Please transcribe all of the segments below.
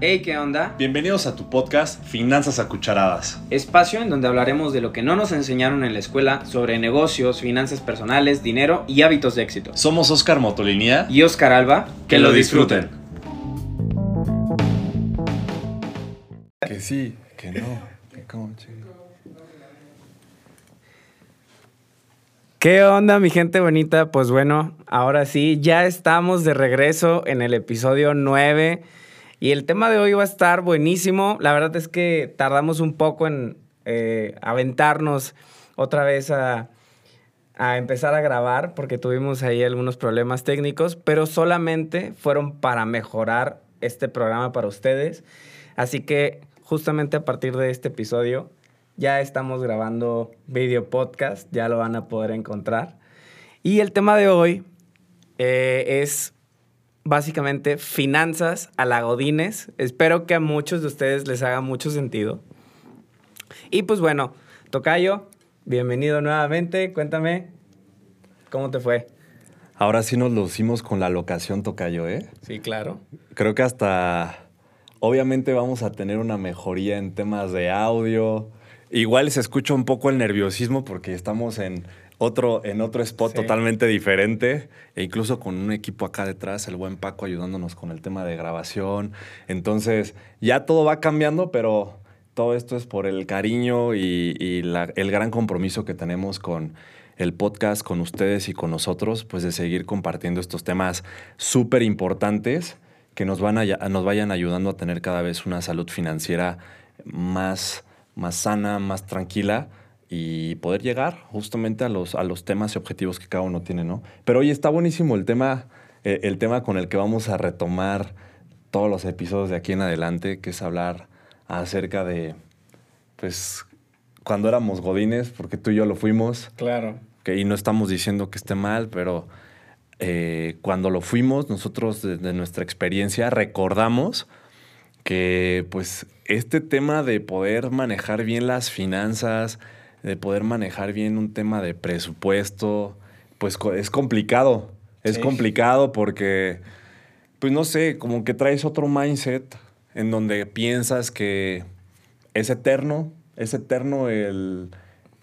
Hey, ¿qué onda? Bienvenidos a tu podcast Finanzas a Cucharadas. Espacio en donde hablaremos de lo que no nos enseñaron en la escuela sobre negocios, finanzas personales, dinero y hábitos de éxito. Somos Oscar Motolinía Y Oscar Alba, Que lo disfruten. Que sí, que no. que cómo, chico. ¿Qué onda, mi gente bonita? Pues bueno, ahora sí, ya estamos de regreso en el episodio 9 y el tema de hoy va a estar buenísimo. La verdad es que tardamos un poco en eh, aventarnos otra vez a, empezar a grabar porque tuvimos ahí algunos problemas técnicos, pero solamente fueron para mejorar este programa para ustedes. Así que justamente a partir de este episodio ya estamos grabando video podcast, ya lo van a poder encontrar. Y el tema de hoy eh, es básicamente finanzas a la Godines. Espero que a muchos de ustedes les haga mucho sentido. Y pues bueno, Tocayo, bienvenido nuevamente. Cuéntame, ¿cómo te fue? Ahora sí nos lucimos con la locación Tocayo, ¿eh? Sí, claro. Creo que hasta. Obviamente vamos a tener una mejoría en temas de audio. Igual se escucha un poco el nerviosismo porque estamos en otro, en otro spot Sí. totalmente diferente. E incluso con un equipo acá detrás, el buen Paco ayudándonos con el tema de grabación. Entonces, ya todo va cambiando, pero todo esto es por el cariño y, y la- el gran compromiso que tenemos con el podcast, con ustedes y con nosotros, pues de seguir compartiendo estos temas súper importantes que nos, van a, nos vayan ayudando a tener cada vez una salud financiera más, más sana, más tranquila y poder llegar justamente a los, a los temas y objetivos que cada uno tiene, ¿no? Pero hoy está buenísimo el tema, eh, el tema con el que vamos a retomar todos los episodios de aquí en adelante, que es hablar acerca de, pues, cuando éramos godines, porque tú y yo lo fuimos, Claro. que, y no estamos diciendo que esté mal, pero eh, cuando lo fuimos, nosotros desde nuestra experiencia recordamos que pues este tema de poder manejar bien las finanzas, de poder manejar bien un tema de presupuesto, pues es complicado. Es Sí. complicado porque, pues no sé, como que traes otro mindset en donde piensas que es eterno, es eterno el,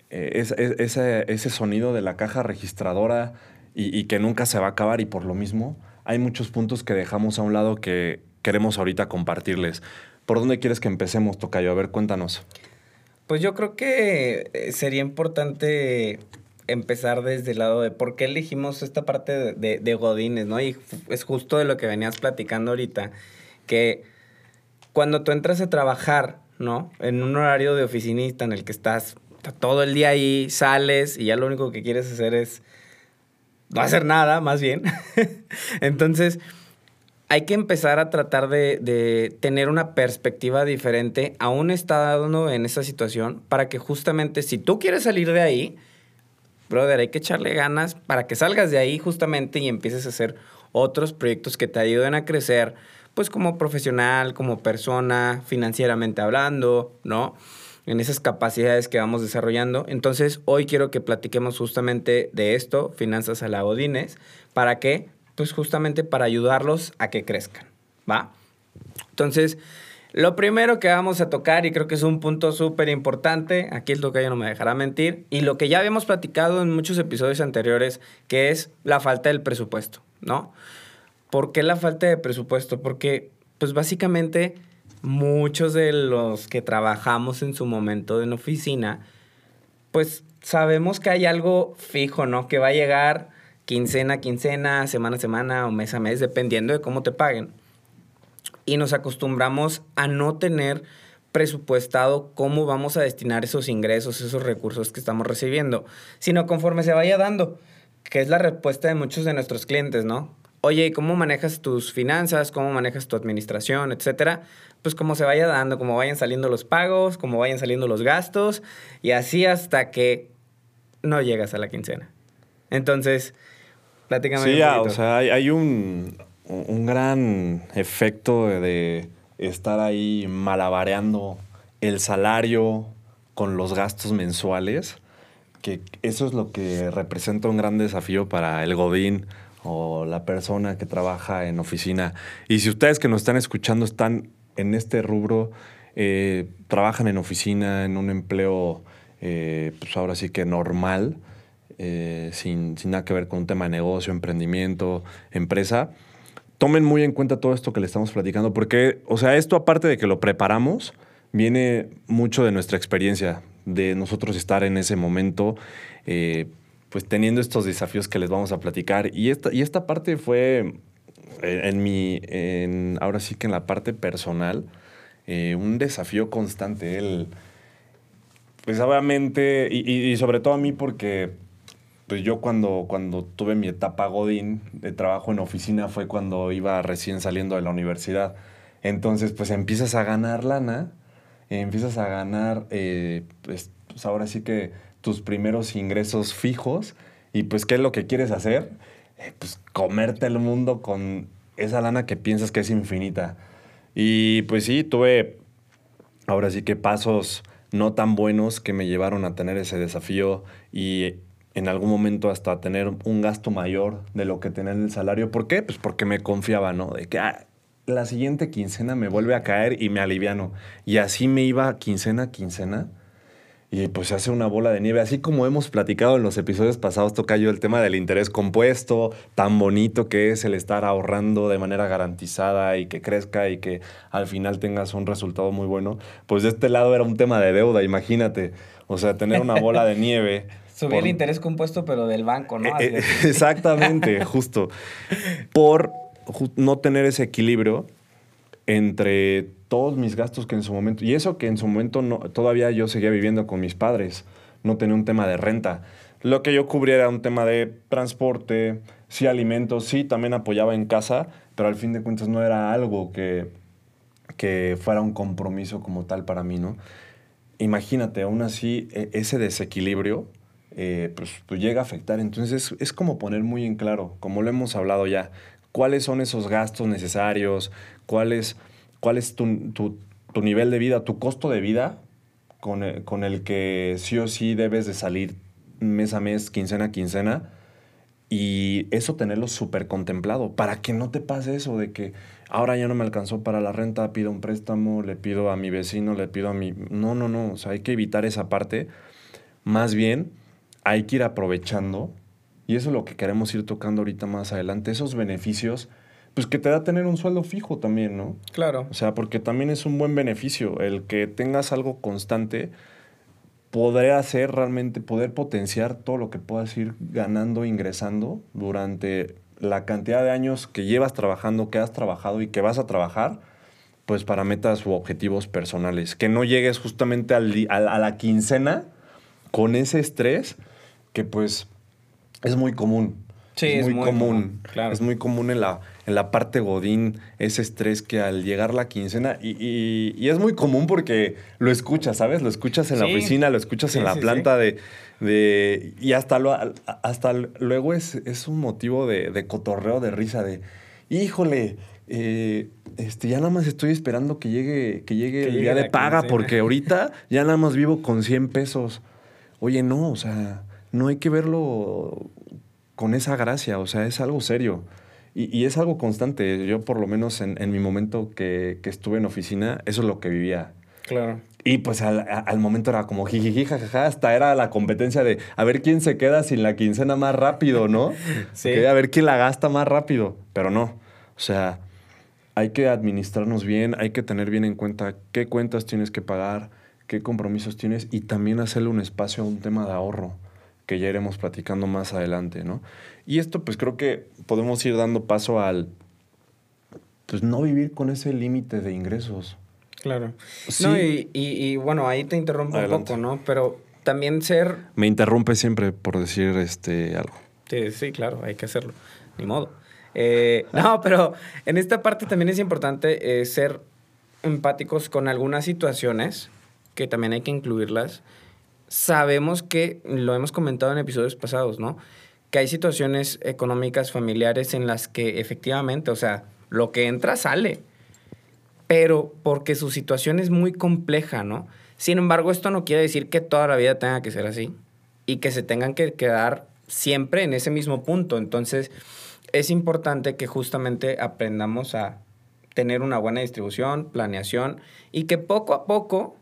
eh, es- es- ese, ese sonido de la caja registradora y, y que nunca se va a acabar y por lo mismo hay muchos puntos que dejamos a un lado que queremos ahorita compartirles. ¿Por dónde quieres que empecemos, Tocayo? A ver, cuéntanos. Pues yo creo que eh, sería importante empezar desde el lado de por qué elegimos esta parte de, de, Godines, ¿no? Y es justo de lo que venías platicando ahorita, que cuando tú entras a trabajar, ¿no? En un horario de oficinista en el que estás todo el día ahí, sales y ya lo único que quieres hacer es no hacer nada, más bien. Entonces, hay que empezar a tratar de, de tener una perspectiva diferente, aún estando en esa situación, para que justamente si tú quieres salir de ahí, brother, hay que echarle ganas para que salgas de ahí justamente y empieces a hacer otros proyectos que te ayuden a crecer, pues como profesional, como persona, financieramente hablando, ¿no? En esas capacidades que vamos desarrollando. Entonces, hoy quiero que platiquemos justamente de esto, finanzas a la Godines, ¿para qué? Pues justamente para ayudarlos a que crezcan, ¿va? Entonces, lo primero que vamos a tocar, y creo que es un punto súper importante, aquí el tocayo no me dejará mentir, y lo que ya habíamos platicado en muchos episodios anteriores, que es la falta del presupuesto, ¿no? ¿Por qué la falta de presupuesto? Porque, pues básicamente, muchos de los que trabajamos en su momento en oficina, pues sabemos que hay algo fijo, ¿no? Que va a llegar quincena a quincena, semana a semana o mes a mes, dependiendo de cómo te paguen y nos acostumbramos a no tener presupuestado cómo vamos a destinar esos ingresos, esos recursos que estamos recibiendo, sino conforme se vaya dando, que es la respuesta de muchos de nuestros clientes, ¿no? Oye, ¿y ¿cómo manejas tus finanzas? ¿Cómo manejas tu administración? Etcétera. Pues como se vaya dando, como vayan saliendo los pagos, como vayan saliendo los gastos, y así hasta que no llegas a la quincena. Entonces, platícame Sí, ya, o sea, hay, hay un, un gran efecto de estar ahí malabareando el salario con los gastos mensuales, que eso es lo que representa un gran desafío para el Godín o la persona que trabaja en oficina. Y si ustedes que nos están escuchando están en este rubro eh, trabajan en oficina, en un empleo, eh, pues ahora sí que normal, eh, sin, sin nada que ver con un tema de negocio, emprendimiento, empresa, tomen muy en cuenta todo esto que le estamos platicando, porque, o sea, esto aparte de que lo preparamos, viene mucho de nuestra experiencia, de nosotros estar en ese momento, eh, pues teniendo estos desafíos que les vamos a platicar. Y esta, y esta parte fue, eh, en mi, en, ahora sí que en la parte personal, un desafío constante. El, pues obviamente, y- y sobre todo a mí porque pues yo cuando, cuando tuve mi etapa Godín de trabajo en oficina fue cuando iba recién saliendo de la universidad. Entonces, pues empiezas a ganar lana, empiezas a ganar, eh, pues, pues, ahora sí que tus primeros ingresos fijos. Y pues, ¿qué es lo que quieres hacer? Eh, pues comerte el mundo con esa lana que piensas que es infinita. Y pues sí, tuve ahora sí que pasos no tan buenos que me llevaron a tener ese desafío y en algún momento hasta tener un gasto mayor de lo que tenía en el salario. ¿Por qué? Pues porque me confiaba, ¿no? De que ah, la siguiente quincena me vuelve a caer y me aliviano. Y así me iba quincena a quincena. Y pues se hace una bola de nieve. Así como hemos platicado en los episodios pasados, toca yo el tema del interés compuesto, tan bonito que es el estar ahorrando de manera garantizada y que crezca y que al final tengas un resultado muy bueno. Pues de este lado era un tema de deuda, imagínate. O sea, tener una bola de nieve. Subir el interés compuesto, pero del banco, ¿no? eh, eh, exactamente, justo. Por ju- no tener ese equilibrio entre todos mis gastos que en su momento, y eso que en su momento no, todavía yo seguía viviendo con mis padres, no tenía un tema de renta. Lo que yo cubría era un tema de transporte, sí alimentos, sí también apoyaba en casa, pero al fin de cuentas no era algo que, que fuera un compromiso como tal para mí, ¿no? Imagínate, aún así, e- ese desequilibrio, eh, pues, pues llega a afectar. Entonces, es como poner muy en claro, como lo hemos hablado ya, cuáles son esos gastos necesarios, cuál es, cuál es tu, tu- tu nivel de vida, tu costo de vida con el, con el que sí o sí debes de salir mes a mes, quincena a quincena, y eso tenerlo súper contemplado, para que no te pase eso de que ahora ya no me alcanzó para la renta, pido un préstamo, le pido a mi vecino, le pido a mi... No, no, no, o sea, hay que evitar esa parte. Más bien, hay que ir aprovechando, y eso es lo que queremos ir tocando ahorita más adelante, esos beneficios, pues que te da tener un sueldo fijo también, ¿no? Claro. O sea, porque también es un buen beneficio el que tengas algo constante, podrá hacer realmente, poder potenciar todo lo que puedas ir ganando, ingresando durante la cantidad de años que llevas trabajando, que has trabajado y que vas a trabajar, pues para metas u objetivos personales. Que no llegues justamente al a, a la quincena con ese estrés que pues es muy común. Sí, es es muy, muy común. común, claro. Es muy común en la, en la parte godín ese estrés que al llegar la quincena, y, y- y es muy común porque lo escuchas, ¿sabes? Lo escuchas en la oficina, lo escuchas Sí, en la sí, planta de, de... Y hasta, lo, hasta luego es, es un motivo de, de cotorreo, de risa, de, híjole, eh, este, ya nada más estoy esperando que llegue, que llegue Que el llegue día de paga quincena. porque ahorita ya nada más vivo con 100 pesos. Oye, no, o sea, no hay que verlo con esa gracia, o sea, es algo serio. Y, y es algo constante. Yo, por lo menos en, en mi momento que, que estuve en oficina, eso es lo que vivía. Claro. Y pues al, momento era como jijiji, jajaja, hasta era la competencia de a ver quién se queda sin la quincena más rápido, ¿no? Sí. A ver quién la gasta más rápido. Pero no. O sea, hay que administrarnos bien, hay que tener bien en cuenta qué cuentas tienes que pagar, qué compromisos tienes y también hacerle un espacio a un tema de ahorro que ya iremos platicando más adelante, ¿no? Y esto pues creo que podemos ir dando paso al, pues no vivir con ese límite de ingresos. Claro. Sí. No, y, y- y, bueno, ahí te interrumpo Adelante. un poco, ¿no? Pero también ser. Me interrumpe siempre por decir este algo. Sí, sí, claro, hay que hacerlo. Ni modo. Eh, no, pero en esta parte también es importante eh, ser empáticos con algunas situaciones que también hay que incluirlas. Sabemos que, lo hemos comentado en episodios pasados, ¿no? Que hay situaciones económicas, familiares en las que efectivamente, o sea, lo que entra sale, pero porque su situación es muy compleja, ¿no? Sin embargo, esto no quiere decir que toda la vida tenga que ser así y que se tengan que quedar siempre en ese mismo punto. Entonces, es importante que justamente aprendamos a tener una buena distribución, planeación y que poco a poco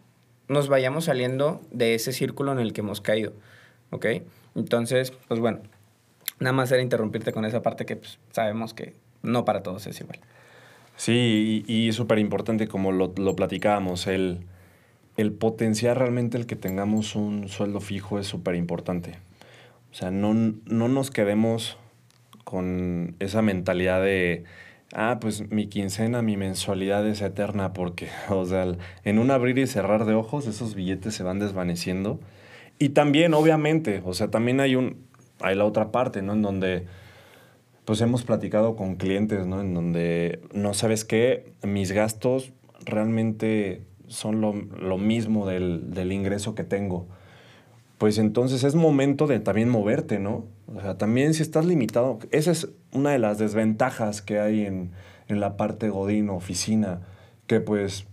nos vayamos saliendo de ese círculo en el que hemos caído. ¿Ok? Entonces, pues bueno, nada más era interrumpirte con esa parte que pues, sabemos que no para todos es igual. Sí, y, y súper importante como lo, lo platicábamos, el, el potenciar realmente el que tengamos un sueldo fijo es súper importante. O sea, no, no nos quedemos con esa mentalidad de, ah, pues mi quincena, mi mensualidad es eterna, porque, o sea, en un abrir y cerrar de ojos, esos billetes se van desvaneciendo. Y también, obviamente, o sea, también hay un, hay la otra parte, ¿no? En donde, pues hemos platicado con clientes, ¿no? En donde, no sabes qué, mis gastos realmente son lo, lo mismo del, del ingreso que tengo pues entonces es momento de también moverte, ¿no? O sea, también si estás limitado, esa es una de las desventajas que hay en, en la parte godín oficina, que pues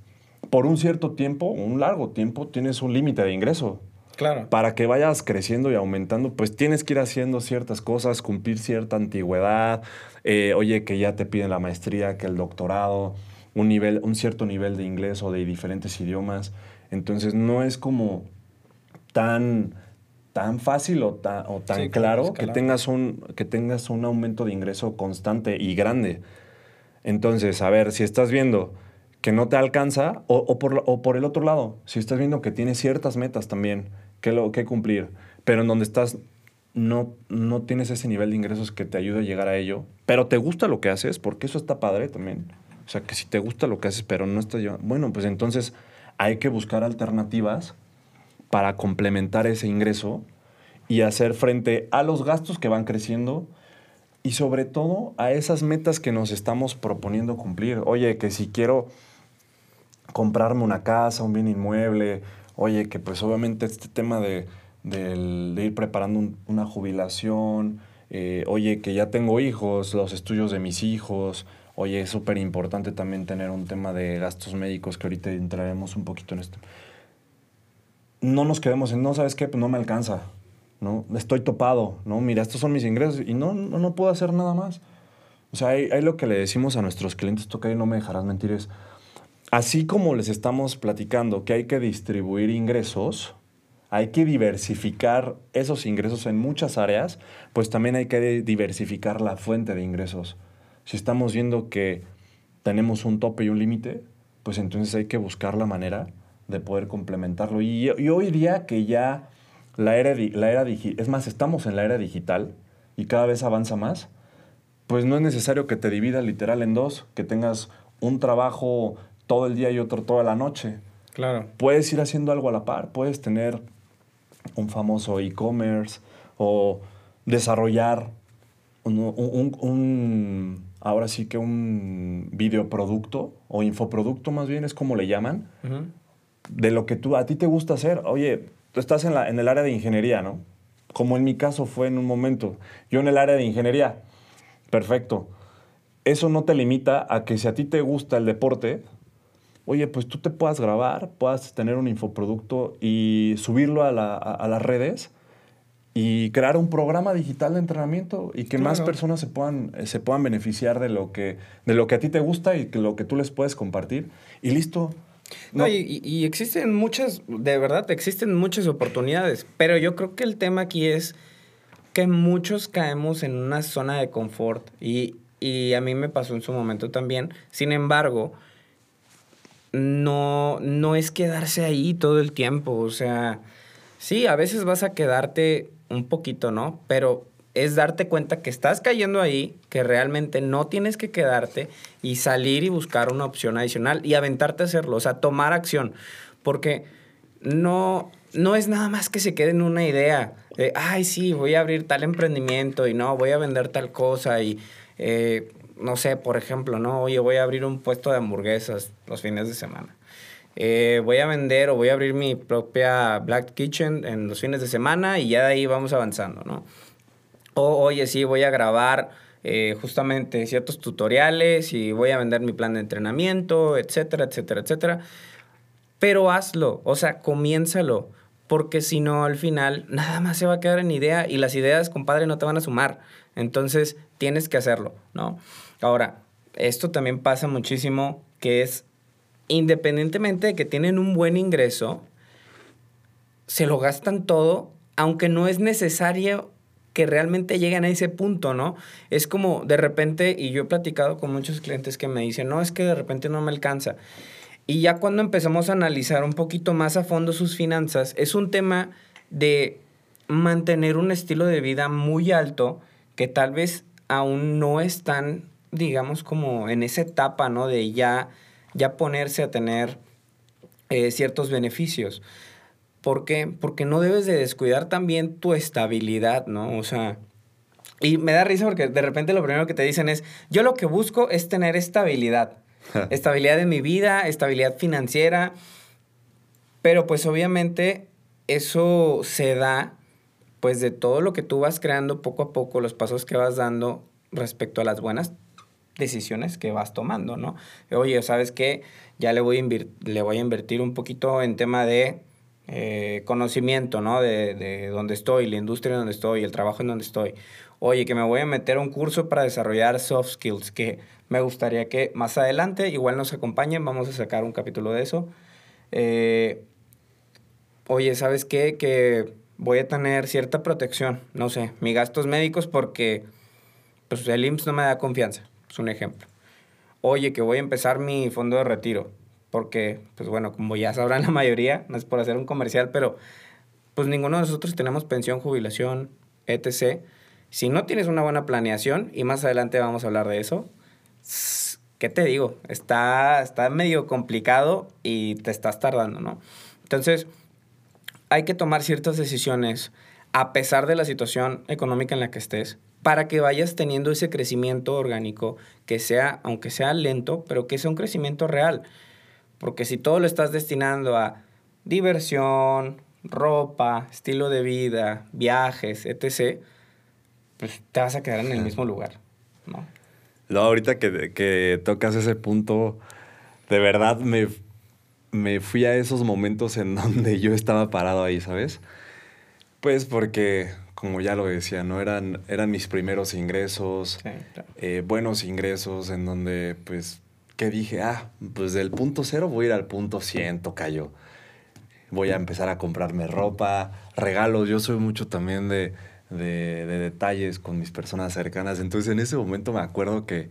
por un cierto tiempo, un largo tiempo, tienes un límite de ingreso. Claro. Para que vayas creciendo y aumentando, pues tienes que ir haciendo ciertas cosas, cumplir cierta antigüedad, eh, oye, que ya te piden la maestría, que el doctorado, un, nivel, un cierto nivel de inglés o de diferentes idiomas. Entonces no es como tan, tan fácil o, ta- o tan Sí, claro que tengas, un, que tengas un aumento de ingreso constante y grande. Entonces, a ver, si estás viendo que no te alcanza, o, o por, o por el otro lado, si estás viendo que tienes ciertas metas también que, lo, que cumplir, pero en donde estás no, no tienes ese nivel de ingresos que te ayude a llegar a ello, pero te gusta lo que haces, porque eso está padre también. O sea, que si te gusta lo que haces, pero no estás llevando... Bueno, pues entonces hay que buscar alternativas para complementar ese ingreso y hacer frente a los gastos que van creciendo y sobre todo a esas metas que nos estamos proponiendo cumplir. Oye, que si quiero comprarme una casa, un bien inmueble, oye, que pues obviamente este tema de, de ir preparando un- una jubilación, eh, oye, que ya tengo hijos, los estudios de mis hijos, oye, es súper importante también tener un tema de gastos médicos que ahorita entraremos un poquito en esto no nos quedemos en, no, ¿sabes qué? Pues no me alcanza, ¿no? Estoy topado, ¿no? Mira, estos son mis ingresos y no, no, puedo hacer nada más. O sea, hay lo que le decimos a nuestros clientes, toca y no me dejarás mentir, es, así como les estamos platicando que hay que distribuir ingresos, hay que diversificar esos ingresos en muchas áreas, pues también hay que diversificar la fuente de ingresos. Si estamos viendo que tenemos un tope y un límite, pues entonces hay que buscar la manera de poder complementarlo. Y, y hoy día que ya la era, la era digital, es más, estamos en la era digital y cada vez avanza más, pues no es necesario que te dividas literal en dos, que tengas un trabajo todo el día y otro toda la noche. Claro. Puedes ir haciendo algo a la par, puedes tener un famoso e-commerce o desarrollar un, un- un- ahora sí que un videoproducto o infoproducto más bien es como le llaman, Ujú. De lo que tú, a ti te gusta hacer. Oye, tú estás en, la, en el área de ingeniería, ¿no? Como en mi caso fue en un momento. Yo en el área de ingeniería, perfecto. Eso no te limita a que si a ti te gusta el deporte, oye, pues tú te puedas grabar, puedas tener un infoproducto y subirlo a, la- a- a las redes y crear un programa digital de entrenamiento y que más personas se puedan, eh, se puedan beneficiar de lo, que, de lo que a ti te gusta y que lo que tú les puedes compartir. Y listo. No, y, y- y existen muchas, de verdad, existen muchas oportunidades, pero yo creo que el tema aquí es que muchos caemos en una zona de confort y, y a mí me pasó en su momento también. Sin embargo, no, no es quedarse ahí todo el tiempo, o sea, sí, a veces vas a quedarte un poquito, ¿no? Pero es darte cuenta que estás cayendo ahí, que realmente no tienes que quedarte y salir y buscar una opción adicional y aventarte a hacerlo, o sea, tomar acción, porque no, no es nada más que se quede en una idea de, ay, sí, voy a abrir tal emprendimiento y no, voy a vender tal cosa y, eh, no sé, por ejemplo, no, oye, voy a abrir un puesto de hamburguesas los fines de semana. Eh, voy a vender o voy a abrir mi propia Black Kitchen en los fines de semana y ya de ahí vamos avanzando, ¿no? O, oye, sí, voy a grabar eh, justamente ciertos tutoriales y voy a vender mi plan de entrenamiento, etcétera, etcétera, etcétera. Pero hazlo, o sea, comiénzalo, porque si no, al final, nada más se va a quedar en idea y las ideas, compadre, no te van a sumar. Entonces, tienes que hacerlo, ¿no? Ahora, esto también pasa muchísimo, que es independientemente de que tienen un buen ingreso, se lo gastan todo, aunque no es necesario que realmente lleguen a ese punto, ¿no? Es como de repente, y yo he platicado con muchos clientes que me dicen, no, es que de repente no me alcanza. Y ya cuando empezamos a analizar un poquito más a fondo sus finanzas, es un tema de mantener un estilo de vida muy alto que tal vez aún no están, digamos, como en esa etapa, ¿no? De ya, ya ponerse a tener eh, ciertos beneficios. ¿Por qué? Porque no debes de descuidar también tu estabilidad, ¿no? O sea, y me da risa porque de repente lo primero que te dicen es, yo lo que busco es tener estabilidad. estabilidad en mi vida, estabilidad financiera. Pero pues obviamente eso se da pues de todo lo que tú vas creando poco a poco, los pasos que vas dando respecto a las buenas decisiones que vas tomando, ¿no? Oye, ¿sabes qué? Ya le voy a, le voy a invertir un poquito en tema de eh, conocimiento, ¿no? De, de dónde estoy, la industria en donde estoy, el trabajo en donde estoy. Oye, que me voy a meter a un curso para desarrollar soft skills, que me gustaría que más adelante igual nos acompañen, vamos a sacar un capítulo de eso. Eh, oye, ¿sabes qué? Que voy a tener cierta protección, no sé, mis gastos médicos porque pues, el IMSS no me da confianza, es un ejemplo. Oye, que voy a empezar mi fondo de retiro porque, pues bueno, como ya sabrán la mayoría, no es por hacer un comercial, pero pues ninguno de nosotros tenemos pensión, jubilación, etc. Si no tienes una buena planeación, y más adelante vamos a hablar de eso, ¿qué te digo? Está, está medio complicado y te estás tardando, ¿no? Entonces, hay que tomar ciertas decisiones a pesar de la situación económica en la que estés, para que vayas teniendo ese crecimiento orgánico que sea, aunque sea lento, pero que sea un crecimiento real. Porque si todo lo estás destinando a diversión, ropa, estilo de vida, viajes, etc., pues te vas a quedar en el mismo lugar, ¿no? No, ahorita que, que tocas ese punto, de verdad me, me fui a esos momentos en donde yo estaba parado ahí, ¿sabes? Pues porque, como ya lo decía, ¿no? Eran, eran mis primeros ingresos, eh, buenos ingresos, en donde pues que dije, ah, pues del punto cero voy a ir al punto 100, cayó. Voy a empezar a comprarme ropa, regalos. Yo soy mucho también de, de, detalles con mis personas cercanas. Entonces en ese momento me acuerdo que,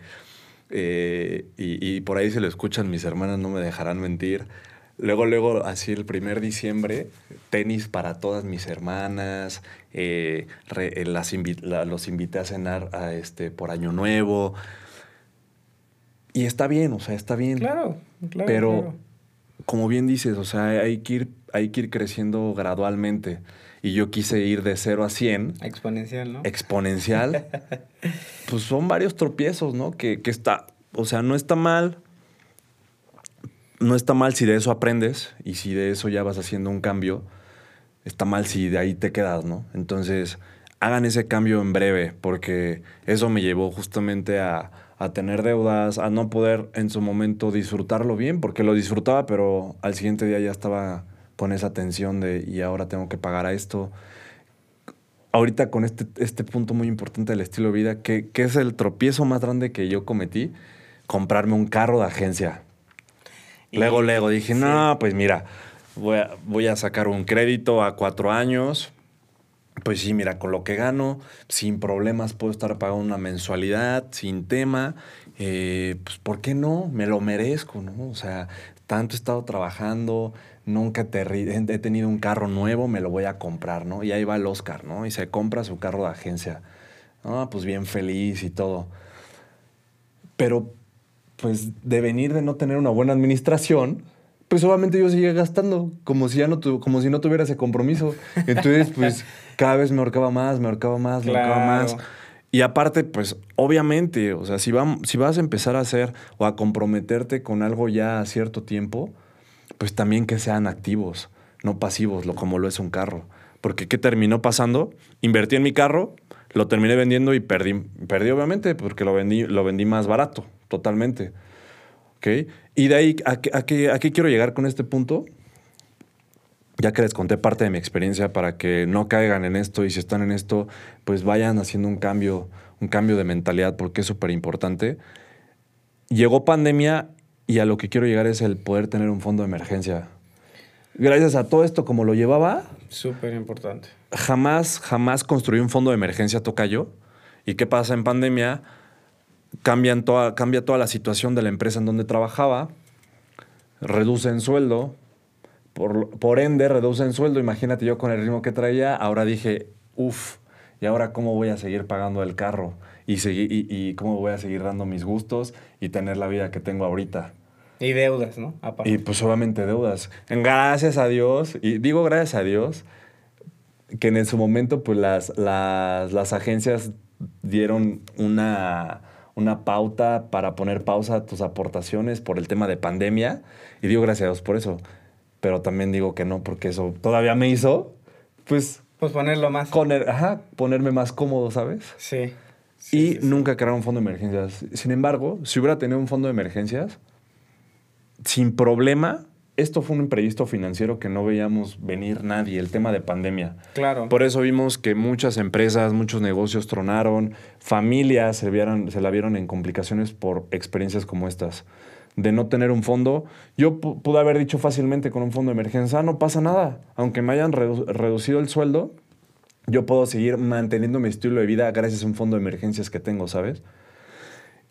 eh, y, y, por ahí se lo escuchan mis hermanas, no me dejarán mentir. Luego, luego, así el primer diciembre, tenis para todas mis hermanas, eh, eh, los invité a cenar este, por Año Nuevo. Y está bien, o sea, está bien. Claro, claro. Pero, como bien dices, o sea, hay que, ir, hay que ir creciendo gradualmente. Y yo quise ir de 0 a 100. Exponencial, ¿no? Exponencial. pues son varios tropiezos, ¿no? Que, que está, o sea, no está mal. No está mal si de eso aprendes y si de eso ya vas haciendo un cambio. Está mal si de ahí te quedas, ¿no? Entonces, hagan ese cambio en breve, porque eso me llevó justamente a, a tener deudas, a no poder en su momento disfrutarlo bien, porque lo disfrutaba, pero al siguiente día ya estaba con esa tensión de y ahora tengo que pagar a esto. Ahorita con este, este punto muy importante del estilo de vida, que, es el tropiezo más grande que yo cometí, comprarme un carro de agencia. luego, luego dije, no, pues mira, voy a, voy a sacar un crédito a cuatro años, pues sí, mira, con lo que gano, sin problemas puedo estar pagando una mensualidad, sin tema. Eh, pues, ¿por qué no? Me lo merezco, ¿no? O sea, tanto he estado trabajando, nunca he tenido un carro nuevo, me lo voy a comprar, ¿no? Y ahí va el Oscar, ¿no? Y se compra su carro de agencia. Ah, pues bien feliz y todo. Pero, pues, de venir de no tener una buena administración, pues obviamente yo seguía gastando como si ya no como si no tuviera ese compromiso. Entonces, pues cada vez me ahorcaba más, me ahorcaba más, me ahorcaba más. Y aparte, pues obviamente, o sea, si, si vas a empezar a hacer o a comprometerte con algo ya a cierto tiempo, pues también que sean activos, no pasivos, lo, como lo es un carro. Porque ¿qué terminó pasando? Invertí en mi carro, lo terminé vendiendo y perdí. Perdí obviamente porque lo vendí, lo vendí más barato, totalmente. Y de ahí, ¿a qué, ¿a, quiero llegar con este punto? Ya que les conté parte de mi experiencia para que no caigan en esto y si están en esto, pues vayan haciendo un cambio, un cambio de mentalidad porque es súper importante. llegó pandemia y a lo que quiero llegar es el poder tener un fondo de emergencia. Gracias a todo esto, como lo llevaba, Súper importante. jamás, jamás construí un fondo de emergencia tocayo. ¿Y qué pasa en pandemia? Cambian toda, cambia toda la situación de la empresa en donde trabajaba, reducen sueldo, por, por ende reducen sueldo. Imagínate yo con el ritmo que traía, ahora dije, uff, ¿y ahora cómo voy a seguir pagando el carro? Y, y, y cómo voy a seguir dando mis gustos y tener la vida que tengo ahorita. Y deudas, ¿no? Aparte. Y pues obviamente deudas. Gracias a Dios, y digo gracias a Dios, que en su momento pues las, las, las agencias dieron una, una pauta para poner pausa a tus aportaciones por el tema de pandemia. Y digo gracias a Dios por eso. Pero también digo que no, porque eso todavía me hizo, pues, Pues ponerlo más. poner, ajá, ponerme más cómodo, ¿sabes? Sí. y Sí, sí, sí. nunca crearon un fondo de emergencias. Sin embargo, si hubiera tenido un fondo de emergencias, sin problema, esto fue un imprevisto financiero que no veíamos venir nadie, el tema de pandemia. Claro. Por eso vimos que muchas empresas, muchos negocios tronaron, familias se, vieron, se la vieron en complicaciones por experiencias como estas. De no tener un fondo, yo pu- pude haber dicho fácilmente con un fondo de emergencia, "Ah, no pasa nada, aunque me hayan redu- reducido el sueldo, yo puedo seguir manteniendo mi estilo de vida gracias a un fondo de emergencias que tengo, ¿sabes?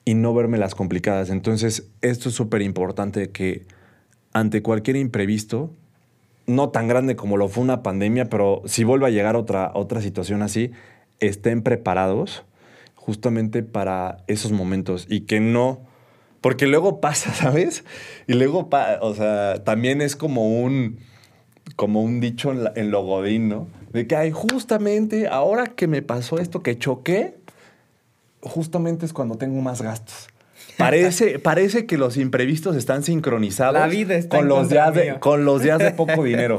Y no verme las complicadas. Entonces, esto es súper importante que ante cualquier imprevisto, no tan grande como lo fue una pandemia, pero si vuelve a llegar otra, otra situación así, estén preparados justamente para esos momentos y que no, porque luego pasa, ¿sabes? Y luego, pa- o sea, también es como un, como un dicho en, la- en lo godín, ¿no? De que, ay, justamente ahora que me pasó esto, que choqué, justamente es cuando tengo más gastos. Parece, parece que los imprevistos están sincronizados La vida está con, los días de, con los días de poco dinero.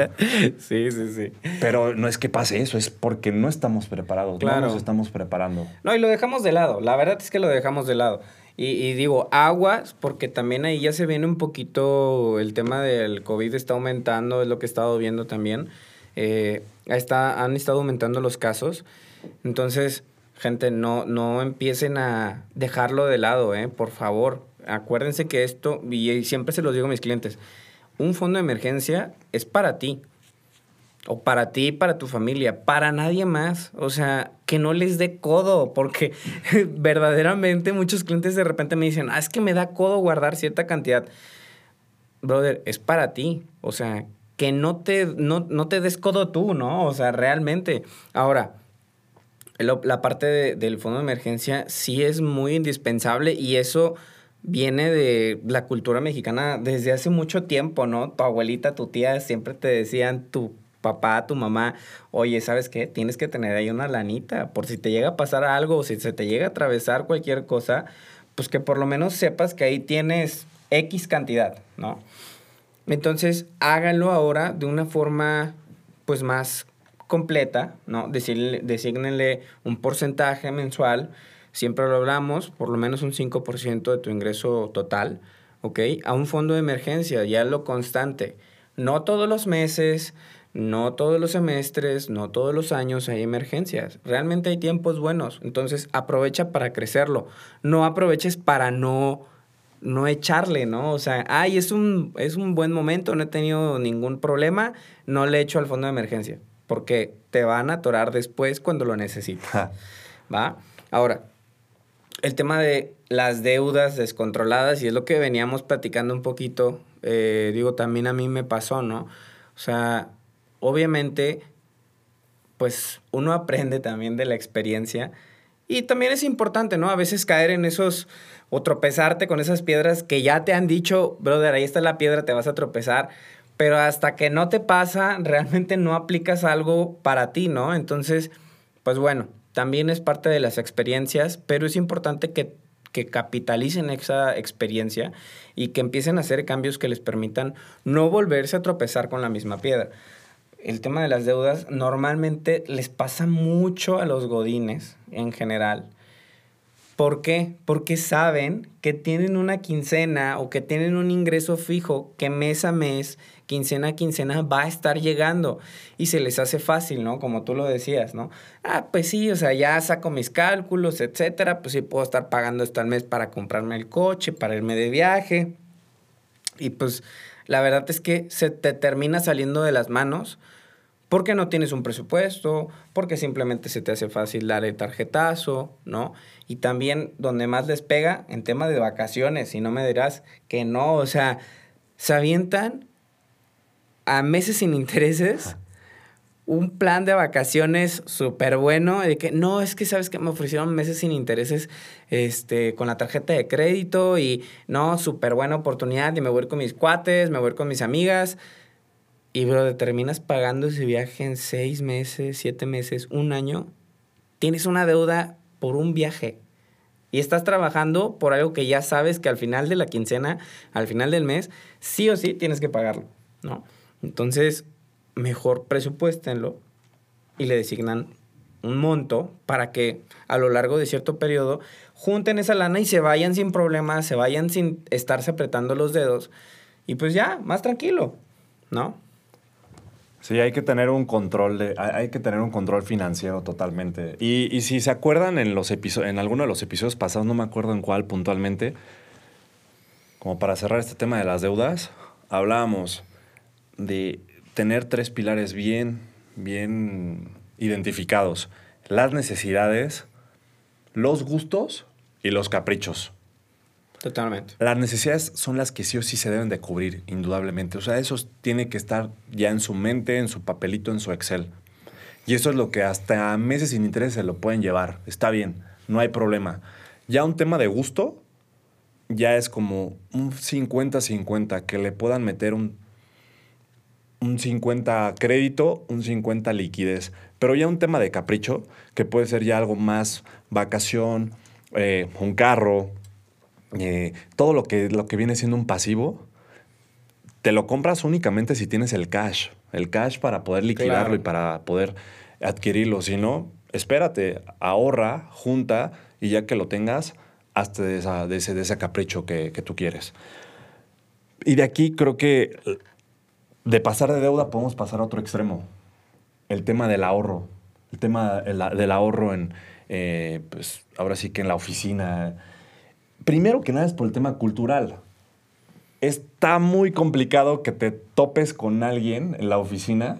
Sí, sí, sí. Pero no es que pase eso, es porque no estamos preparados, Claro. no nos estamos preparando. No, y lo dejamos de lado. La verdad es que lo dejamos de lado. Y, y digo, aguas, porque también ahí ya se viene un poquito el tema del COVID está aumentando, es lo que he estado viendo también. Eh, está, han estado aumentando los casos. Entonces, gente, no, no empiecen a dejarlo de lado, ¿eh? Por favor. Acuérdense que esto, y siempre se los digo a mis clientes, un fondo de emergencia es para ti. O para ti, para tu familia, para nadie más. O sea, que no les dé codo, porque verdaderamente muchos clientes de repente me dicen, ah, es que me da codo guardar cierta cantidad. Brother, es para ti. O sea, que no te, no, no te des codo tú, ¿no? O sea, realmente. Ahora, la parte de- del fondo de emergencia sí es muy indispensable y eso viene de la cultura mexicana desde hace mucho tiempo, ¿no? Tu abuelita, tu tía siempre te decían, tu papá, tu mamá, oye, ¿sabes qué? Tienes que tener ahí una lanita por si te llega a pasar algo o si se te llega a atravesar cualquier cosa, pues que por lo menos sepas que ahí tienes X cantidad, ¿no? Entonces, háganlo ahora de una forma, pues, más completa, ¿no? Decirle, desígnenle un porcentaje mensual, siempre lo hablamos, por lo menos un 5% de tu ingreso total, ¿ok? A un fondo de emergencia, ya lo constante. No todos los meses, no todos los semestres, no todos los años hay emergencias. Realmente hay tiempos buenos, entonces aprovecha para crecerlo. No aproveches para no no echarle, ¿no? O sea, ay, es un, es un buen momento, no he tenido ningún problema, no le echo al fondo de emergencia, porque te van a atorar después cuando lo necesites, Ja. ¿va? Ahora, el tema de las deudas descontroladas, y es lo que veníamos platicando un poquito, eh, digo, también a mí me pasó, ¿no? O sea, obviamente, pues uno aprende también de la experiencia. Y también es importante, ¿no? A veces caer en esos o tropezarte con esas piedras que ya te han dicho, brother, ahí está la piedra, te vas a tropezar, pero hasta que no te pasa, realmente no aplicas algo para ti, ¿no? Entonces, pues bueno, también es parte de las experiencias, pero es importante que, que capitalicen esa experiencia y que empiecen a hacer cambios que les permitan no volverse a tropezar con la misma piedra el tema de las deudas normalmente les pasa mucho a los godines en general. ¿Por qué? Porque saben que tienen una quincena o que tienen un ingreso fijo que mes a mes, quincena a quincena va a estar llegando y se les hace fácil, ¿no? Como tú lo decías, ¿no? Ah, pues sí, o sea, ya saco mis cálculos, etcétera, pues sí puedo estar pagando esto al mes para comprarme el coche, para irme de viaje. Y pues la verdad es que se te termina saliendo de las manos porque no tienes un presupuesto, porque simplemente se te hace fácil dar el tarjetazo, ¿no? Y también donde más les pega en tema de vacaciones, y no me dirás que no, o sea, se avientan a meses sin intereses un plan de vacaciones súper bueno, de que no, es que sabes que me ofrecieron meses sin intereses este, con la tarjeta de crédito y no, súper buena oportunidad y me voy a ir con mis cuates, me voy a ir con mis amigas. Y, bro, terminas pagando ese viaje en seis meses, siete meses, un año. Tienes una deuda por un viaje. Y estás trabajando por algo que ya sabes que al final de la quincena, al final del mes, sí o sí tienes que pagarlo, ¿no? Entonces, mejor presupuéstenlo y le designan un monto para que a lo largo de cierto periodo junten esa lana y se vayan sin problemas, se vayan sin estarse apretando los dedos y pues ya, más tranquilo, ¿no? Sí, hay que tener un control hay que tener un control financiero totalmente. Y, si se acuerdan en los en alguno de los episodios pasados, no me acuerdo en cuál puntualmente, como para cerrar este tema de las deudas, hablábamos de tener tres pilares bien, bien identificados. Las necesidades, los gustos y los caprichos. Totalmente. Las necesidades son las que sí o sí se deben de cubrir, indudablemente. O sea, eso tiene que estar ya en su mente, en su papelito, en su Excel. Y eso es lo que hasta meses sin interés se lo pueden llevar. Está bien, no hay problema. Ya un tema de gusto, ya es como un 50-50, que le puedan meter un, un 50 crédito, un 50 liquidez. Pero ya un tema de capricho, que puede ser ya algo más vacación, eh, un carro, eh, todo lo que, lo que viene siendo un pasivo, te lo compras únicamente si tienes el cash. El cash para poder liquidarlo Claro. y para poder adquirirlo. Si no, espérate, ahorra, junta y ya que lo tengas, hazte de, esa- de ese, de ese capricho que, que tú quieres. Y de aquí creo que de pasar de deuda podemos pasar a otro extremo. El tema del ahorro. El tema del del ahorro en, eh, pues ahora sí que en la oficina. Primero que nada es por el tema cultural. Está muy complicado que te topes con alguien en la oficina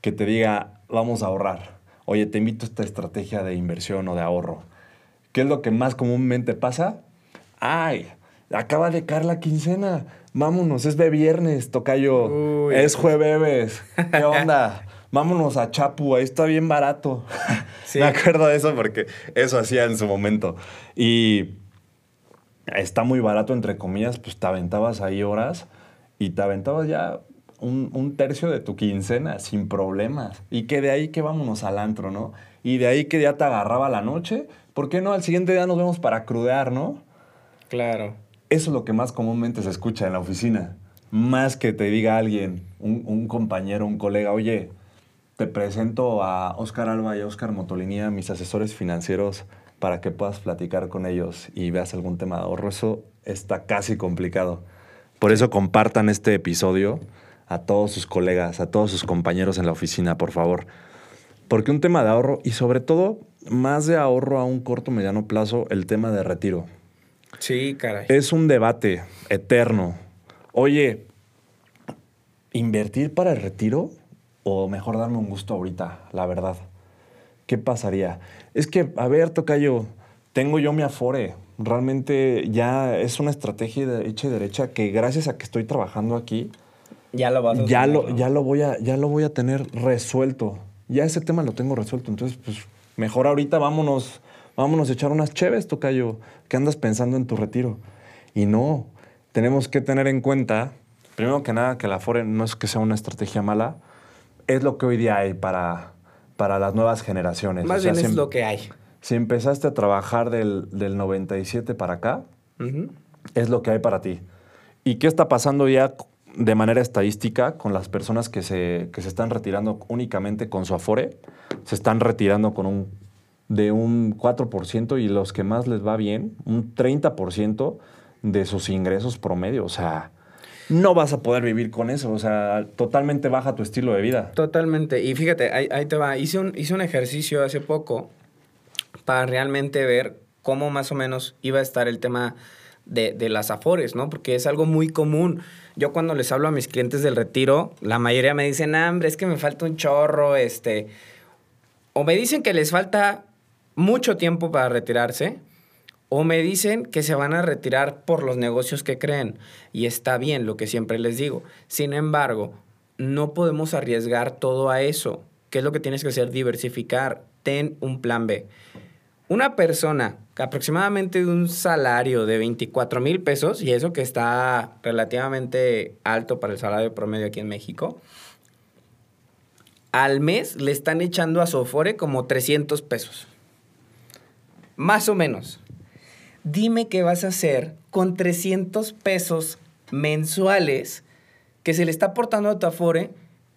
que te diga, vamos a ahorrar. Oye, te invito a esta estrategia de inversión o de ahorro. ¿Qué es lo que más comúnmente pasa? Ay, acaba de caer la quincena. Vámonos, es de viernes, tocayo. Uy. es jueves. ¿Qué onda? Vámonos a Chapu, ahí está bien barato. Sí. Me acuerdo de eso porque eso hacía en su momento. Y está muy barato, entre comillas, pues te aventabas ahí horas y te aventabas ya un, un tercio de tu quincena sin problemas. Y que de ahí que vámonos al antro, ¿no? Y de ahí que ya te agarraba la noche. ¿Por qué no? Al siguiente día nos vemos para crudear, ¿no? Claro. Eso es lo que más comúnmente se escucha en la oficina. Más que te diga alguien, un, un compañero, un colega, oye, te presento a Oscar Alba y a Oscar Motolinía, mis asesores financieros, para que puedas platicar con ellos y veas algún tema de ahorro. Eso está casi complicado. Por eso compartan este episodio a todos sus colegas, a todos sus compañeros en la oficina, por favor. Porque un tema de ahorro y sobre todo, más de ahorro a un corto mediano plazo, el tema de retiro. Sí, caray. Es un debate eterno. Oye, ¿invertir para el retiro o mejor darme un gusto ahorita, la verdad? ¿Qué pasaría? Es que, a ver, Tocayo, tengo yo mi afore. Realmente ya es una estrategia de hecha y derecha que gracias a que estoy trabajando aquí, Ya lo vas a ya lo, ya, lo voy a, ya lo voy a tener resuelto. Ya ese tema lo tengo resuelto. Entonces, pues, mejor ahorita vámonos, vámonos a echar unas cheves, Tocayo, que andas pensando en tu retiro. Y no, tenemos que tener en cuenta, primero que nada, que la Afore no es que sea una estrategia mala, es lo que hoy día hay para, para las nuevas generaciones. Más O sea, bien es si, lo que hay. si empezaste a trabajar del, del 97 para acá, Ujú. es lo que hay para ti. ¿Y qué está pasando ya de manera estadística con las personas que se, que se están retirando únicamente con su Afore? Se están retirando con un de un 4% y los que más les va bien, un 30% de sus ingresos promedio. O sea, no vas a poder vivir con eso. O sea, totalmente baja tu estilo de vida. Totalmente. Y fíjate, ahí, ahí te va. Hice un, hice un ejercicio hace poco para realmente ver cómo más o menos iba a estar el tema de, de, las afores, ¿no? Porque es algo muy común. Yo cuando les hablo a mis clientes del retiro, la mayoría me dicen, hombre, es que me falta un chorro, este... O me dicen que les falta mucho tiempo para retirarse, o me dicen que se van a retirar por los negocios que creen. Y está bien lo que siempre les digo. Sin embargo, no podemos arriesgar todo a eso. ¿Qué es lo que tienes que hacer? Diversificar. Ten un plan B. Una persona que aproximadamente un salario de 24 mil pesos, y eso que está relativamente alto para el salario promedio aquí en México, al mes le están echando a Sofore como 300 pesos. Más o menos. Dime qué vas a hacer con 300 pesos mensuales que se le está aportando a tu Afore.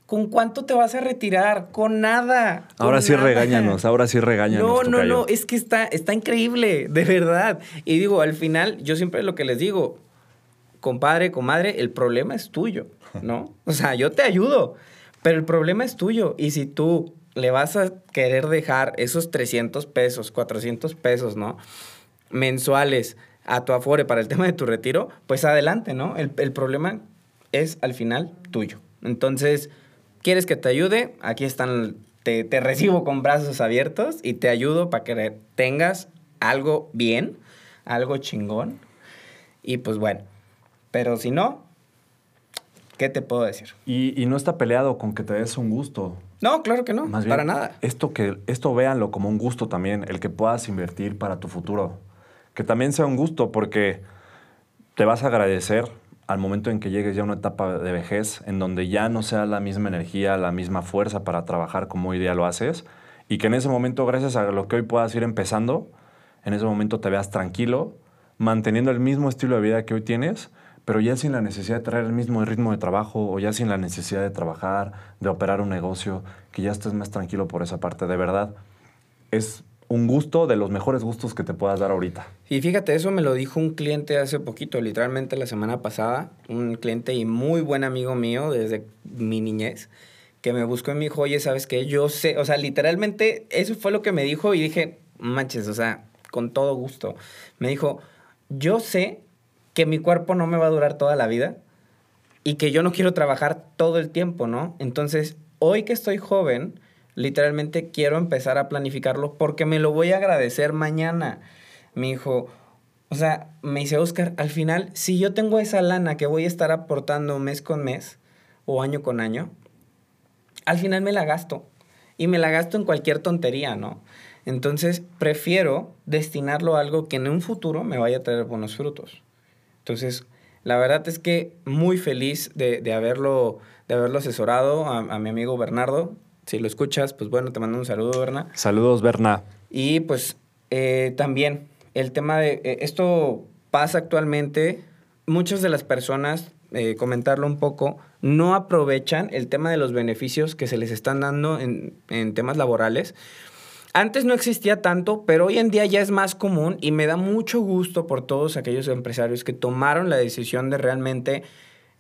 ¿Con cuánto te vas a retirar? Con nada. Con ahora sí nada. regáñanos, ahora sí regáñanos. No, no, no, es que está, está increíble, de verdad. Y digo, al final, yo siempre lo que les digo, compadre, comadre, el problema es tuyo, ¿no? O sea, yo te ayudo, pero el problema es tuyo. Y si tú le vas a querer dejar esos 300 pesos, 400 pesos, ¿no? Mensuales a tu afore para el tema de tu retiro, pues adelante, ¿no? El, el problema es al final tuyo. Entonces, ¿quieres que te ayude? Aquí están, te, te recibo con brazos abiertos y te ayudo para que tengas algo bien, algo chingón. Y pues bueno, pero si no, ¿qué te puedo decir? Y, y no está peleado con que te des un gusto. No, claro que no, Más bien, para nada. Esto, que, esto véanlo como un gusto también, el que puedas invertir para tu futuro. Que también sea un gusto porque te vas a agradecer al momento en que llegues ya a una etapa de vejez en donde ya no sea la misma energía, la misma fuerza para trabajar como hoy día lo haces y que en ese momento, gracias a lo que hoy puedas ir empezando, en ese momento te veas tranquilo, manteniendo el mismo estilo de vida que hoy tienes, pero ya sin la necesidad de traer el mismo ritmo de trabajo o ya sin la necesidad de trabajar, de operar un negocio, que ya estés más tranquilo por esa parte. De verdad, es un gusto de los mejores gustos que te puedas dar ahorita. Y fíjate, eso me lo dijo un cliente hace poquito, literalmente la semana pasada, un cliente y muy buen amigo mío desde mi niñez, que me buscó y me dijo, ¿sabes qué? Yo sé, o sea, literalmente eso fue lo que me dijo y dije, manches, o sea, con todo gusto. Me dijo, yo sé que mi cuerpo no me va a durar toda la vida y que yo no quiero trabajar todo el tiempo, ¿no? Entonces, hoy que estoy joven, literalmente quiero empezar a planificarlo porque me lo voy a agradecer mañana. Me dijo, o sea, me dice Oscar, al final, si yo tengo esa lana que voy a estar aportando mes con mes o año con año, al final me la gasto. Y me la gasto en cualquier tontería, ¿no? Entonces, prefiero destinarlo a algo que en un futuro me vaya a traer buenos frutos. Entonces, la verdad es que muy feliz de, de haberlo, de haberlo asesorado a, a mi amigo Bernardo. Si lo escuchas, pues bueno, te mando un saludo, Berna. Saludos, Berna. Y pues eh, también el tema de, eh, esto pasa actualmente, muchas de las personas, eh, comentarlo un poco, no aprovechan el tema de los beneficios que se les están dando en, en temas laborales. Antes no existía tanto, pero hoy en día ya es más común y me da mucho gusto por todos aquellos empresarios que tomaron la decisión de realmente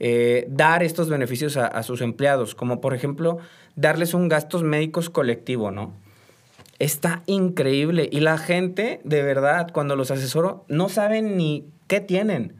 eh, dar estos beneficios a, a, sus empleados, como por ejemplo darles un gastos médicos colectivo, ¿no? Está increíble y la gente, de verdad, cuando los asesoro, no saben ni qué tienen,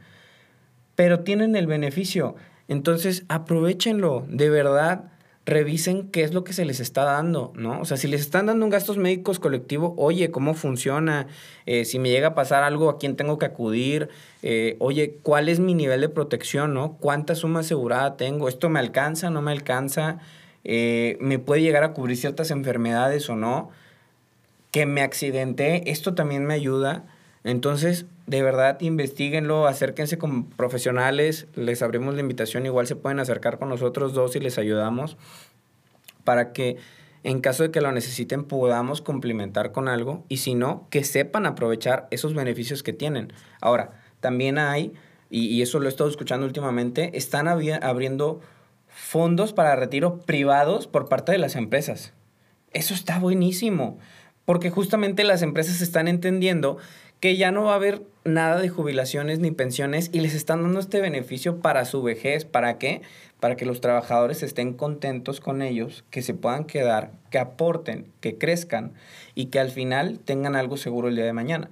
pero tienen el beneficio. Entonces, aprovechenlo, de verdad revisen qué es lo que se les está dando, ¿no? O sea, si les están dando un gastos médicos colectivo, oye, ¿cómo funciona? Eh, si me llega a pasar algo, ¿a quién tengo que acudir? Eh, oye, ¿cuál es mi nivel de protección, no? ¿Cuánta suma asegurada tengo? ¿Esto me alcanza, no me alcanza? Eh, ¿Me puede llegar a cubrir ciertas enfermedades o no? Que me accidenté, esto también me ayuda. Entonces, de verdad, investiguenlo, acérquense con profesionales, les abrimos la invitación, igual se pueden acercar con nosotros dos y les ayudamos para que en caso de que lo necesiten podamos complementar con algo y si no, que sepan aprovechar esos beneficios que tienen. Ahora, también hay, y, y eso lo he estado escuchando últimamente, están abri abriendo fondos para retiro privados por parte de las empresas. Eso está buenísimo Porque justamente las empresas están entendiendo que ya no va a haber nada de jubilaciones ni pensiones y les están dando este beneficio para su vejez. ¿Para qué? Para que los trabajadores estén contentos con ellos, que se puedan quedar, que aporten, que crezcan y que al final tengan algo seguro el día de mañana.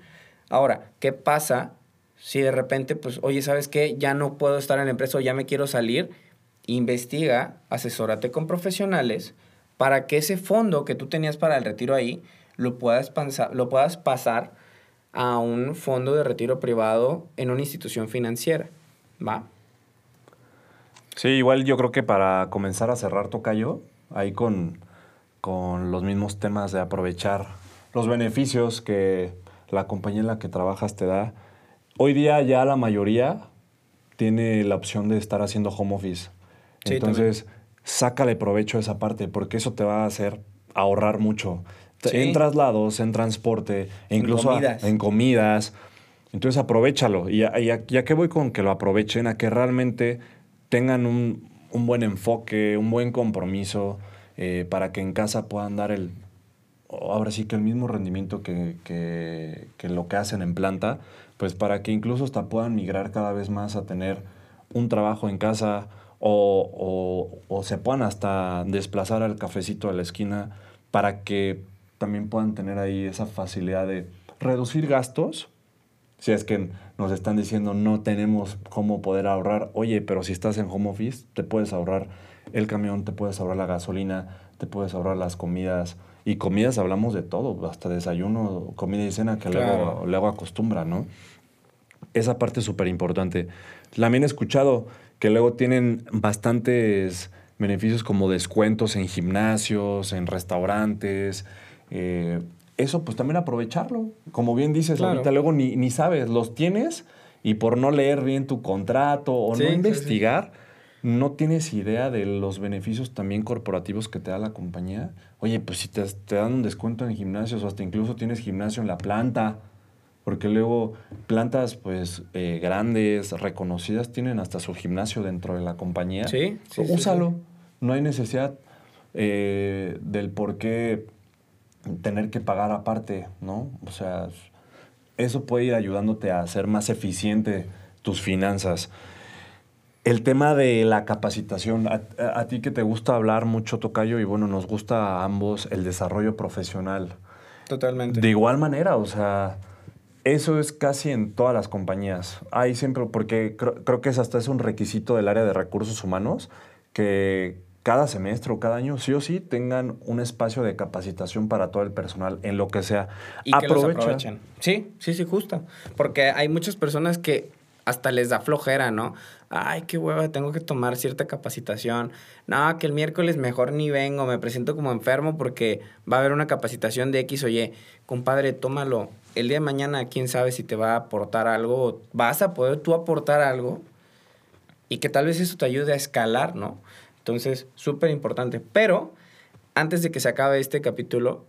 Ahora, ¿qué pasa si de repente, pues, oye, ¿sabes qué? Ya no puedo estar en la empresa o ya me quiero salir. Investiga, asesórate con profesionales para que ese fondo que tú tenías para el retiro ahí lo puedas, lo puedas pasar a un fondo de retiro privado en una institución financiera. ¿Va? Sí, igual yo creo que para comenzar a cerrar Tocayo, ahí con, con los mismos temas de aprovechar los beneficios que la compañía en la que trabajas te da, Hoy día ya la mayoría tiene la opción de estar haciendo home office. Entonces, sácale provecho a esa parte, porque eso te va a hacer ahorrar mucho. En traslados, en transporte, e incluso en comidas. Entonces, aprovechalo. Y ya, que voy con que lo aprovechen, a que realmente tengan un, buen enfoque, un buen compromiso, eh, para que en casa puedan dar el, ahora sí que el mismo rendimiento que, que, lo que hacen en planta, pues para que incluso hasta puedan migrar cada vez más a tener un trabajo en casa o, o, se puedan hasta desplazar al cafecito de la esquina para que también puedan tener ahí esa facilidad de reducir gastos. Si es que nos están diciendo no tenemos cómo poder ahorrar, oye, pero si estás en home office, te puedes ahorrar el camión, te puedes ahorrar la gasolina, te puedes ahorrar las comidas, y comidas hablamos de todo, hasta desayuno, comida y cena, que luego, luego acostumbra, ¿no? Esa parte es súper importante. También he escuchado que luego tienen bastantes beneficios como descuentos en gimnasios, en restaurantes. Eh, eso pues también aprovecharlo. Como bien dices, ahorita luego ni, ni, sabes, los tienes y por no leer bien tu contrato o no investigar, no tienes idea de los beneficios también corporativos que te da la compañía. Oye, pues si te, dan un descuento en gimnasios o hasta incluso tienes gimnasio en la planta, porque luego plantas pues eh, grandes, reconocidas, tienen hasta su gimnasio dentro de la compañía. Sí, sí Úsalo. No hay necesidad eh, del por qué tener que pagar aparte, ¿no? O sea, eso puede ir ayudándote a hacer más eficiente tus finanzas. El tema de la capacitación, a, ti que te gusta hablar mucho, Tocayo, y bueno, nos gusta a ambos el desarrollo profesional. Totalmente. De igual manera, o sea, eso es casi en todas las compañías. Hay siempre, porque creo, que es hasta es un requisito del área de recursos humanos, que cada semestre o cada año sí o sí tengan un espacio de capacitación para todo el personal en lo que sea. Y que los aprovechen. Sí, sí, sí, justo. Porque hay muchas personas que hasta les da flojera, ¿no? Ay, qué hueva, tengo que tomar cierta capacitación. No, que el miércoles mejor ni vengo, me presento como enfermo porque va a haber una capacitación de X o Y. Compadre, tómalo. El día de mañana, quién sabe si te va a aportar algo, vas a poder tú aportar algo y que tal vez eso te ayude a escalar, ¿no? Entonces, súper importante. Pero, antes de que se acabe este capítulo,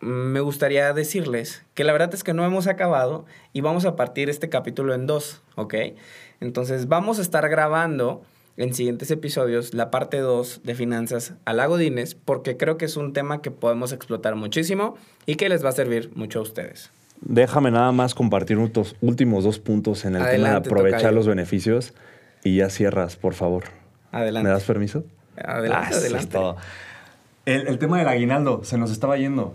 me gustaría decirles que la verdad es que no hemos acabado y vamos a partir este capítulo en dos, ¿ok? Entonces vamos a estar grabando en siguientes episodios la parte 2 de finanzas a la Godines porque creo que es un tema que podemos explotar muchísimo y que les va a servir mucho a ustedes. Déjame nada más compartir unos últimos dos puntos en el tema de aprovechar los beneficios y ya cierras, por favor. Adelante. ¿Me das permiso? Adelante, ah, adelante. El, el tema del aguinaldo se nos estaba yendo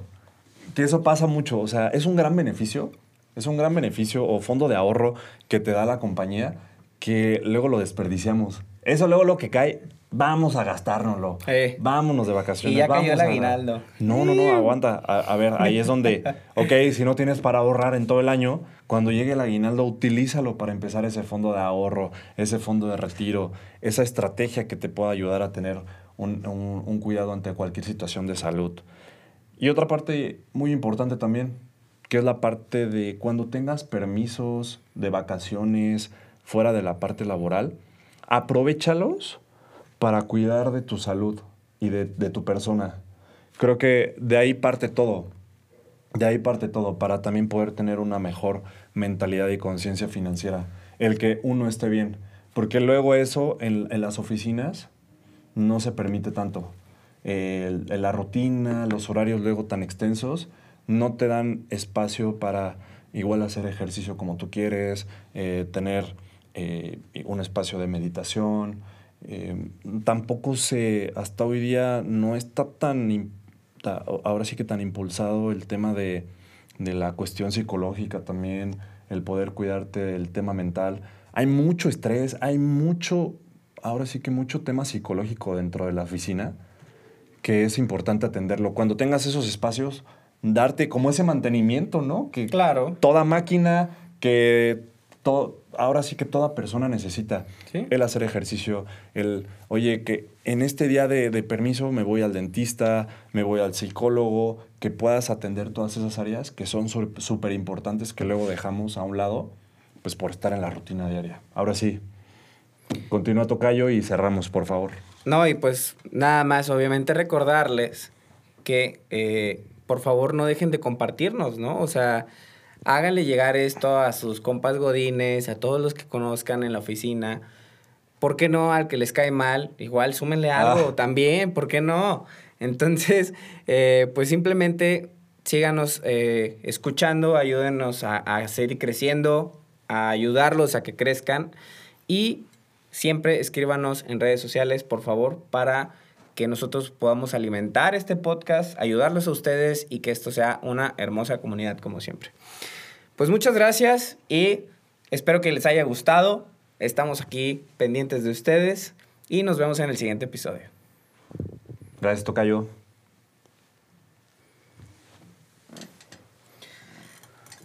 que eso pasa mucho. O sea, es un gran beneficio, es un gran beneficio o fondo de ahorro que te da la compañía que luego lo desperdiciamos. Eso luego lo que cae, vamos a gastárnoslo. Eh. Vámonos de vacaciones. Y ya cayó el aguinaldo. No, no, no, aguanta. A, ver, ahí es donde, ok, si no tienes para ahorrar en todo el año, cuando llegue el aguinaldo, utilízalo para empezar ese fondo de ahorro, ese fondo de retiro, esa estrategia que te pueda ayudar a tener un cuidado ante cualquier situación de salud. Y otra parte muy importante también, que es la parte de cuando tengas permisos de vacaciones fuera de la parte laboral, aprovechalos para cuidar de tu salud y de, tu persona. Creo que de ahí parte todo. De ahí parte todo, para también poder tener una mejor mentalidad y conciencia financiera. El que uno esté bien. Porque luego eso en, en las oficinas no se permite tanto la rutina, los horarios luego tan extensos, no te dan espacio para igual hacer ejercicio como tú quieres, eh, tener eh, un espacio de meditación. Eh, tampoco se, hasta hoy día no está tan, ahora sí que tan impulsado el tema de, de la cuestión psicológica también, el poder cuidarte del tema mental. Hay mucho estrés, hay mucho, ahora sí que mucho tema psicológico dentro de la oficina que es importante atenderlo. Cuando tengas esos espacios, darte como ese mantenimiento, ¿no? Que claro. Toda máquina, que ahora sí que toda persona necesita el hacer ejercicio, el, oye, que en este día de, de permiso me voy al dentista, me voy al psicólogo, que puedas atender todas esas áreas que son súper importantes que luego dejamos a un lado, pues por estar en la rutina diaria. Ahora sí, continúa Tocayo y cerramos, por favor. No, y pues nada más, obviamente recordarles que eh, por favor no dejen de compartirnos, ¿no? O sea, háganle llegar esto a sus compas godines, a todos los que conozcan en la oficina. ¿Por qué no? Al que les cae mal, igual súmenle algo ah. también, ¿por qué no? Entonces, eh, pues simplemente síganos eh, escuchando, ayúdenos a, a seguir creciendo, a ayudarlos a que crezcan y siempre escríbanos en redes sociales, por favor, para que nosotros podamos alimentar este podcast, ayudarlos a ustedes y que esto sea una hermosa comunidad como siempre. Pues muchas gracias y espero que les haya gustado. Estamos aquí pendientes de ustedes y nos vemos en el siguiente episodio. Gracias, Tocayo.